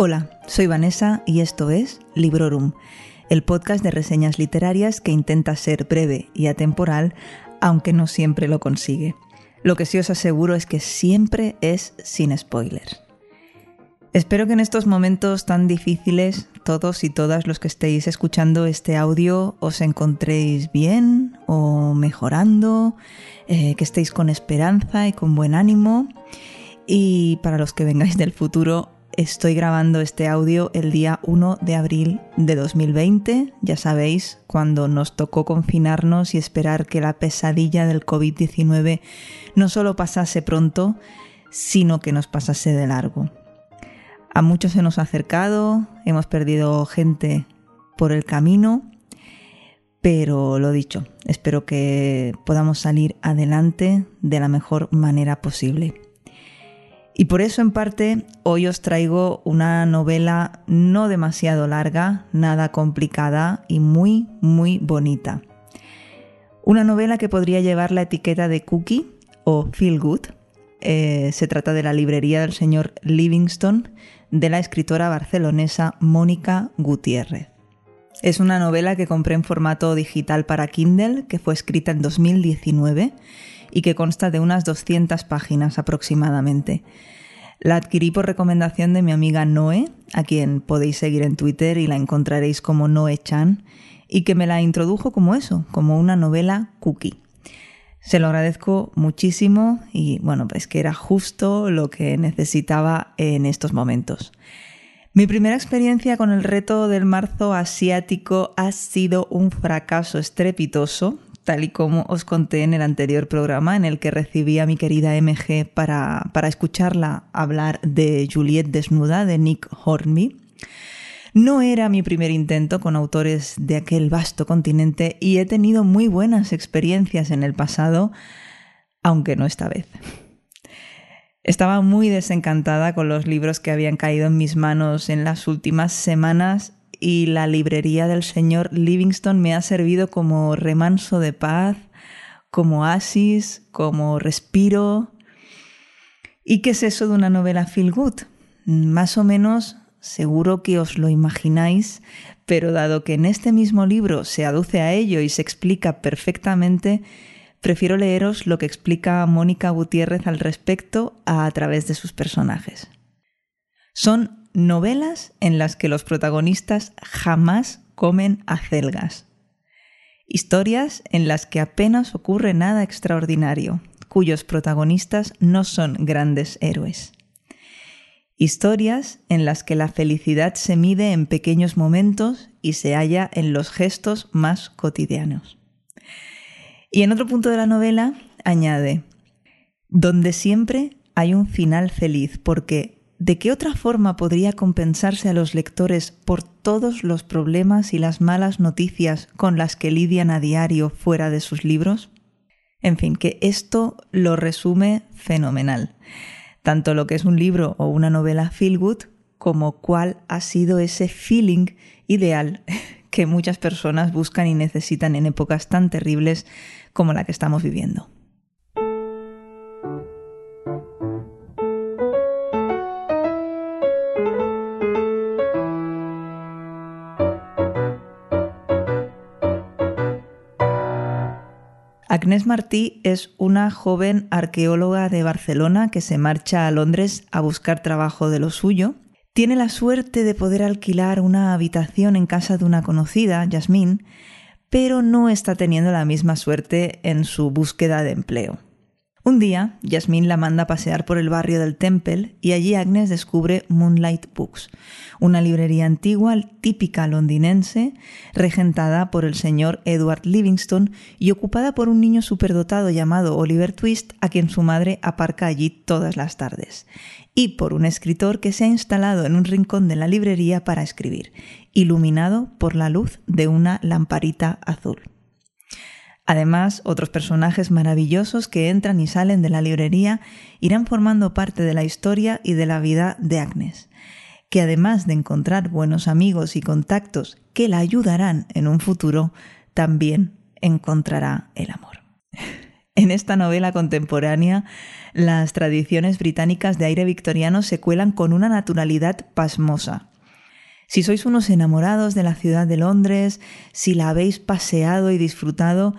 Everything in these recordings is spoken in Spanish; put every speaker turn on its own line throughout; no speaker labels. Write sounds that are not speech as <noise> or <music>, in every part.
Hola, soy Vanessa y esto es Librorum, el podcast de reseñas literarias que intenta ser breve y atemporal, aunque no siempre lo consigue. Lo que sí os aseguro es que siempre es sin spoilers. Espero que en estos momentos tan difíciles, todos y todas los que estéis escuchando este audio os encontréis bien o mejorando, eh, que estéis con esperanza y con buen ánimo. Y para los que vengáis del futuro, estoy grabando este audio el día 1 de abril de 2020, ya sabéis, cuando nos tocó confinarnos y esperar que la pesadilla del COVID-19 no solo pasase pronto, sino que nos pasase de largo. A muchos se nos ha acercado, hemos perdido gente por el camino, pero lo dicho, espero que podamos salir adelante de la mejor manera posible. Y por eso en parte hoy os traigo una novela no demasiado larga, nada complicada y muy, muy bonita. Una novela que podría llevar la etiqueta de cookie o feel good. Eh, se trata de la librería del señor Livingston de la escritora barcelonesa Mónica Gutiérrez. Es una novela que compré en formato digital para Kindle, que fue escrita en 2019 y que consta de unas 200 páginas aproximadamente. La adquirí por recomendación de mi amiga Noé, a quien podéis seguir en Twitter y la encontraréis como Noé Chan, y que me la introdujo como eso, como una novela cookie. Se lo agradezco muchísimo y bueno, pues que era justo lo que necesitaba en estos momentos. Mi primera experiencia con el reto del marzo asiático ha sido un fracaso estrepitoso, tal y como os conté en el anterior programa en el que recibí a mi querida MG para, para escucharla hablar de Juliet desnuda de Nick Hornby. No era mi primer intento con autores de aquel vasto continente y he tenido muy buenas experiencias en el pasado, aunque no esta vez. Estaba muy desencantada con los libros que habían caído en mis manos en las últimas semanas y la librería del señor Livingston me ha servido como remanso de paz, como oasis, como respiro. ¿Y qué es eso de una novela feel good? Más o menos Seguro que os lo imagináis, pero dado que en este mismo libro se aduce a ello y se explica perfectamente, prefiero leeros lo que explica Mónica Gutiérrez al respecto a, través de sus personajes. Son novelas en las que los protagonistas jamás comen acelgas. Historias en las que apenas ocurre nada extraordinario, cuyos protagonistas no son grandes héroes. Historias en las que la felicidad se mide en pequeños momentos y se halla en los gestos más cotidianos. Y en otro punto de la novela añade, donde siempre hay un final feliz, porque ¿de qué otra forma podría compensarse a los lectores por todos los problemas y las malas noticias con las que lidian a diario fuera de sus libros? En fin, que esto lo resume fenomenal tanto lo que es un libro o una novela feel good como cuál ha sido ese feeling ideal <laughs> que muchas personas buscan y necesitan en épocas tan terribles como la que estamos viviendo. Agnès Martí es una joven arqueóloga de Barcelona que se marcha a Londres a buscar trabajo de lo suyo. Tiene la suerte de poder alquilar una habitación en casa de una conocida, Yasmín, pero no está teniendo la misma suerte en su búsqueda de empleo. Un día, Yasmín la manda a pasear por el barrio del Temple y allí Agnes descubre Moonlight Books, una librería antigua típica londinense, regentada por el señor Edward Livingston y ocupada por un niño superdotado llamado Oliver Twist, a quien su madre aparca allí todas las tardes, y por un escritor que se ha instalado en un rincón de la librería para escribir, iluminado por la luz de una lamparita azul. Además, otros personajes maravillosos que entran y salen de la librería irán formando parte de la historia y de la vida de Agnes, que además de encontrar buenos amigos y contactos que la ayudarán en un futuro, también encontrará el amor. <laughs> En esta novela contemporánea, las tradiciones británicas de aire victoriano se cuelan con una naturalidad pasmosa. Si sois unos enamorados de la ciudad de Londres, si la habéis paseado y disfrutado,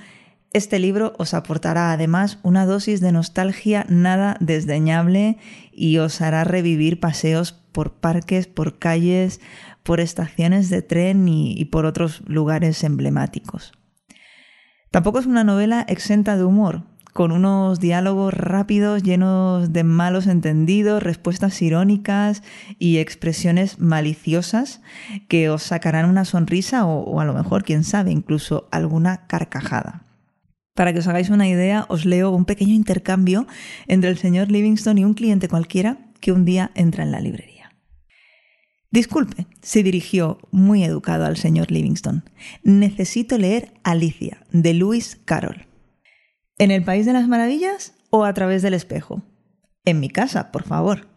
este libro os aportará además una dosis de nostalgia nada desdeñable y os hará revivir paseos por parques, por calles, por estaciones de tren y, por otros lugares emblemáticos. Tampoco es una novela exenta de humor, con unos diálogos rápidos llenos de malos entendidos, respuestas irónicas y expresiones maliciosas que os sacarán una sonrisa o, o a lo mejor, quién sabe, incluso alguna carcajada. Para que os hagáis una idea, os leo un pequeño intercambio entre el señor Livingston y un cliente cualquiera que un día entra en la librería. Disculpe, se dirigió muy educado al señor Livingston. Necesito leer Alicia, de Lewis Carroll. ¿En el País de las Maravillas o a través del espejo? En mi casa, por favor.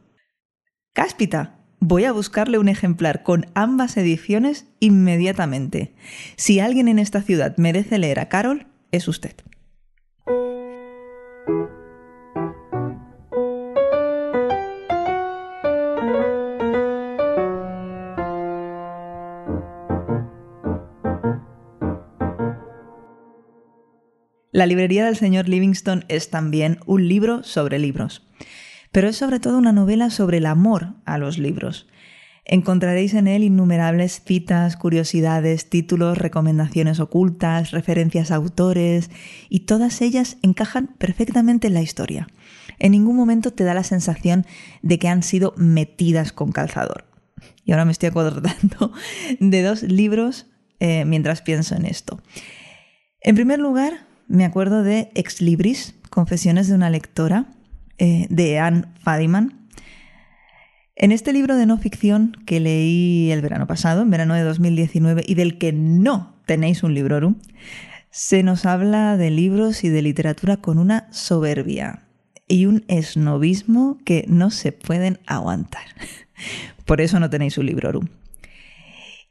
Cáspita, voy a buscarle un ejemplar con ambas ediciones inmediatamente. Si alguien en esta ciudad merece leer a Carol, es usted. La librería del señor Livingston es también un libro sobre libros, pero es sobre todo una novela sobre el amor a los libros. Encontraréis en él innumerables citas, curiosidades, títulos, recomendaciones ocultas, referencias a autores, y todas ellas encajan perfectamente en la historia. En ningún momento te da la sensación de que han sido metidas con calzador. Y ahora me estoy acordando de dos libros eh, mientras pienso en esto. En primer lugar, me acuerdo de Ex Libris, Confesiones de una lectora, eh, de Anne Fadiman. En este libro de no ficción que leí el verano pasado, en verano de 2019, y del que no tenéis un librorum, se nos habla de libros y de literatura con una soberbia y un esnovismo que no se pueden aguantar. <laughs> Por eso no tenéis un librorum.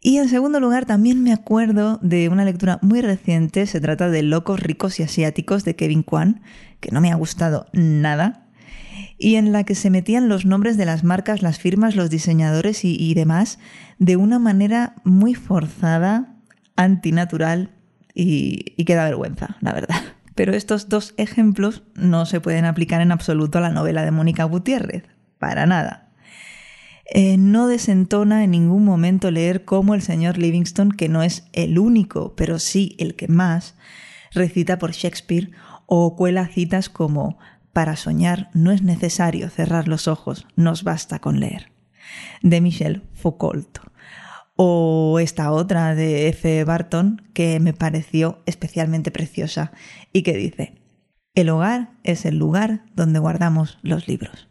Y en segundo lugar, también me acuerdo de una lectura muy reciente, se trata de Locos, ricos y asiáticos de Kevin Kwan, que no me ha gustado nada, y en la que se metían los nombres de las marcas, las firmas, los diseñadores y, demás de una manera muy forzada, antinatural y, y que da vergüenza, la verdad. Pero estos dos ejemplos no se pueden aplicar en absoluto a la novela de Mónica Gutiérrez, para nada. Eh, no desentona en ningún momento leer cómo el señor Livingston, que no es el único, pero sí el que más, recita por Shakespeare o cuela citas como Para soñar no es necesario cerrar los ojos, nos basta con leer, de Michel Foucault. O esta otra de F. Barton que me pareció especialmente preciosa y que dice, el hogar es el lugar donde guardamos los libros.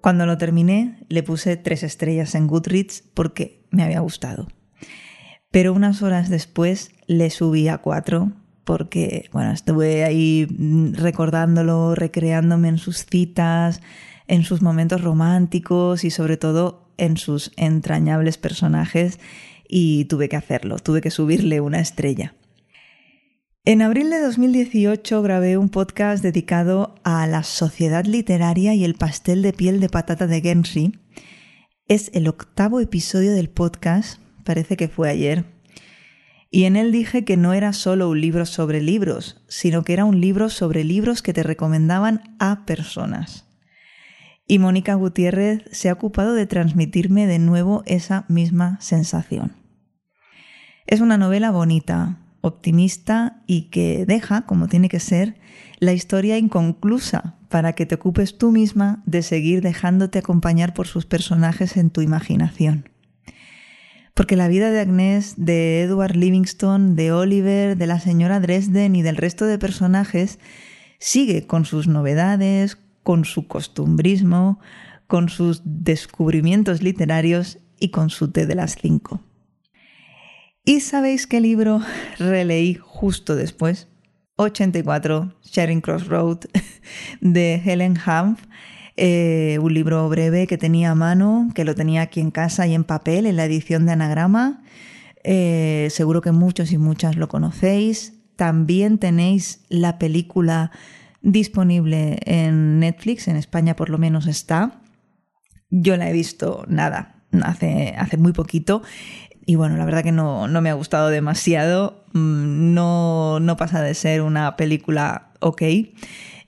Cuando lo terminé, le puse tres estrellas en Goodreads porque me había gustado. Pero unas horas después le subí a cuatro porque, bueno, estuve ahí recordándolo, recreándome en sus citas, en sus momentos románticos y sobre todo en sus entrañables personajes y tuve que hacerlo, tuve que subirle una estrella. En abril de 2018 grabé un podcast dedicado a la sociedad literaria y el pastel de piel de patata de Genshi. Es el octavo episodio del podcast, parece que fue ayer. Y en él dije que no era solo un libro sobre libros, sino que era un libro sobre libros que te recomendaban a personas. Y Mónica Gutiérrez se ha ocupado de transmitirme de nuevo esa misma sensación. Es una novela bonita, optimista y que deja, como tiene que ser, la historia inconclusa para que te ocupes tú misma de seguir dejándote acompañar por sus personajes en tu imaginación. Porque la vida de Agnes, de Edward Livingston, de Oliver, de la señora Dresden y del resto de personajes sigue con sus novedades, con su costumbrismo, con sus descubrimientos literarios y con su té de las cinco. ¿Y sabéis qué libro releí justo después? 84, Sharing Crossroad, <laughs> de Helen Hanf. Eh, un libro breve que tenía a mano, que lo tenía aquí en casa y en papel, en la edición de Anagrama. Eh, seguro que muchos y muchas lo conocéis. También tenéis la película disponible en Netflix, en España por lo menos está. Yo la he visto nada, hace, hace muy poquito. Y bueno, la verdad que no, no me ha gustado demasiado. Mm, no, no pasa de ser una película ok.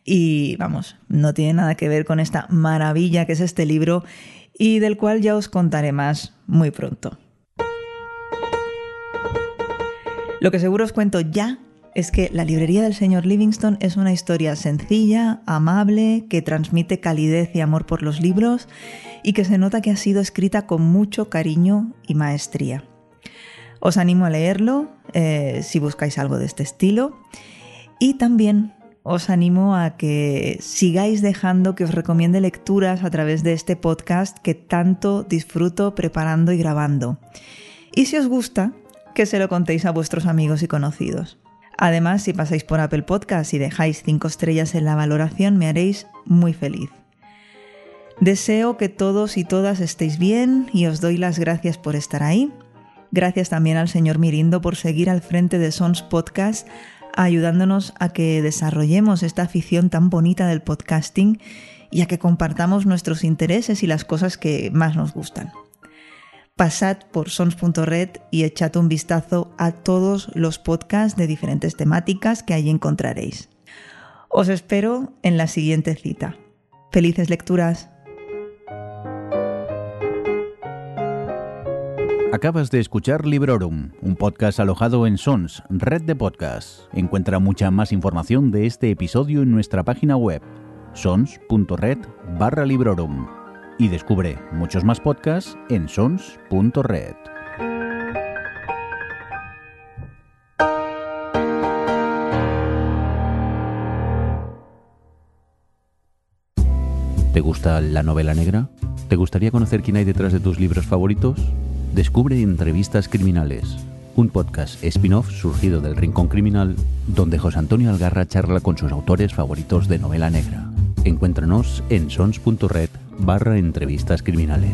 Y vamos, no tiene nada que ver con esta maravilla que es este libro y del cual ya os contaré más muy pronto. Lo que seguro os cuento ya es que La librería del señor Livingston es una historia sencilla, amable, que transmite calidez y amor por los libros y que se nota que ha sido escrita con mucho cariño y maestría. Os animo a leerlo eh, si buscáis algo de este estilo y también os animo a que sigáis dejando que os recomiende lecturas a través de este podcast que tanto disfruto preparando y grabando. Y si os gusta, que se lo contéis a vuestros amigos y conocidos. Además, si pasáis por Apple Podcast y dejáis 5 estrellas en la valoración, me haréis muy feliz. Deseo que todos y todas estéis bien y os doy las gracias por estar ahí. Gracias también al señor Mirindo por seguir al frente de Sons Podcast, ayudándonos a que desarrollemos esta afición tan bonita del podcasting y a que compartamos nuestros intereses y las cosas que más nos gustan pasad por sons.red y echad un vistazo a todos los podcasts de diferentes temáticas que allí encontraréis. Os espero en la siguiente cita. Felices lecturas.
Acabas de escuchar Librorum, un podcast alojado en Sons, red de podcasts. Encuentra mucha más información de este episodio en nuestra página web, sons.red barra Librorum y descubre muchos más podcasts en sons.red. ¿Te gusta la novela negra? ¿Te gustaría conocer quién hay detrás de tus libros favoritos? Descubre Entrevistas Criminales, un podcast spin-off surgido del Rincón Criminal, donde José Antonio Algarra charla con sus autores favoritos de novela negra. Encuéntranos en sons.red barra entrevistas criminales.